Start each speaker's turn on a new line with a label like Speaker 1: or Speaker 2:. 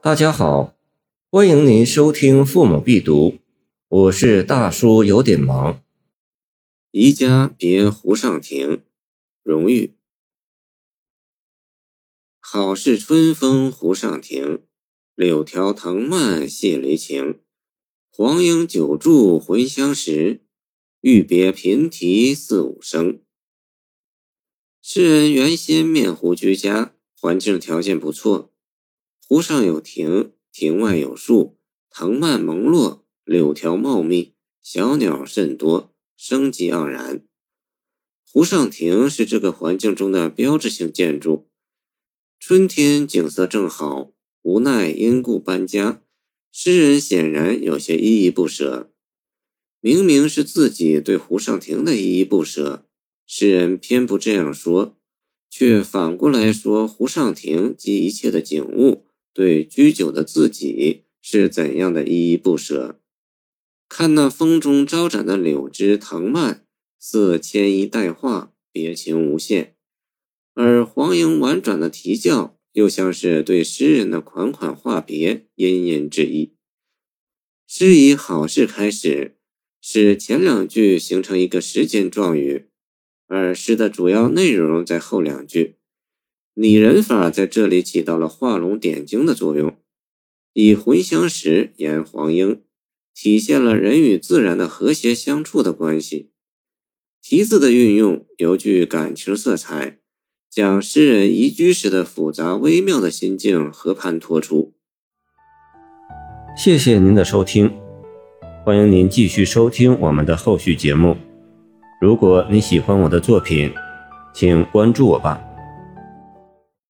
Speaker 1: 大家好，欢迎您收听《父母必读》，我是大叔，有点忙。
Speaker 2: 宜家别湖上亭，荣誉。好事春风湖上亭，柳条藤蔓谢离情。黄莺久住还乡时，欲别频啼四五声。诗人原先面湖居家，环境条件不错。湖上有亭，亭外有树，藤蔓蒙络，柳条茂密，小鸟甚多，生机盎然。湖上亭是这个环境中的标志性建筑。春天景色正好，无奈因故搬家，诗人显然有些依依不舍。明明是自己对湖上亭的依依不舍，诗人偏不这样说，却反过来说湖上亭及一切的景物。对居久的自己是怎样的依依不舍？看那风中招展的柳枝藤蔓，似牵衣带画，别情无限；而黄莺婉转的啼叫，又像是对诗人的款款话别，殷殷之意。诗以好事开始，使前两句形成一个时间状语，而诗的主要内容在后两句。拟人法在这里起到了画龙点睛的作用，以回乡时言黄莺，体现了人与自然的和谐相处的关系。题字的运用尤具感情色彩，将诗人移居时的复杂微妙的心境和盘托出。
Speaker 1: 谢谢您的收听，欢迎您继续收听我们的后续节目。如果你喜欢我的作品，请关注我吧。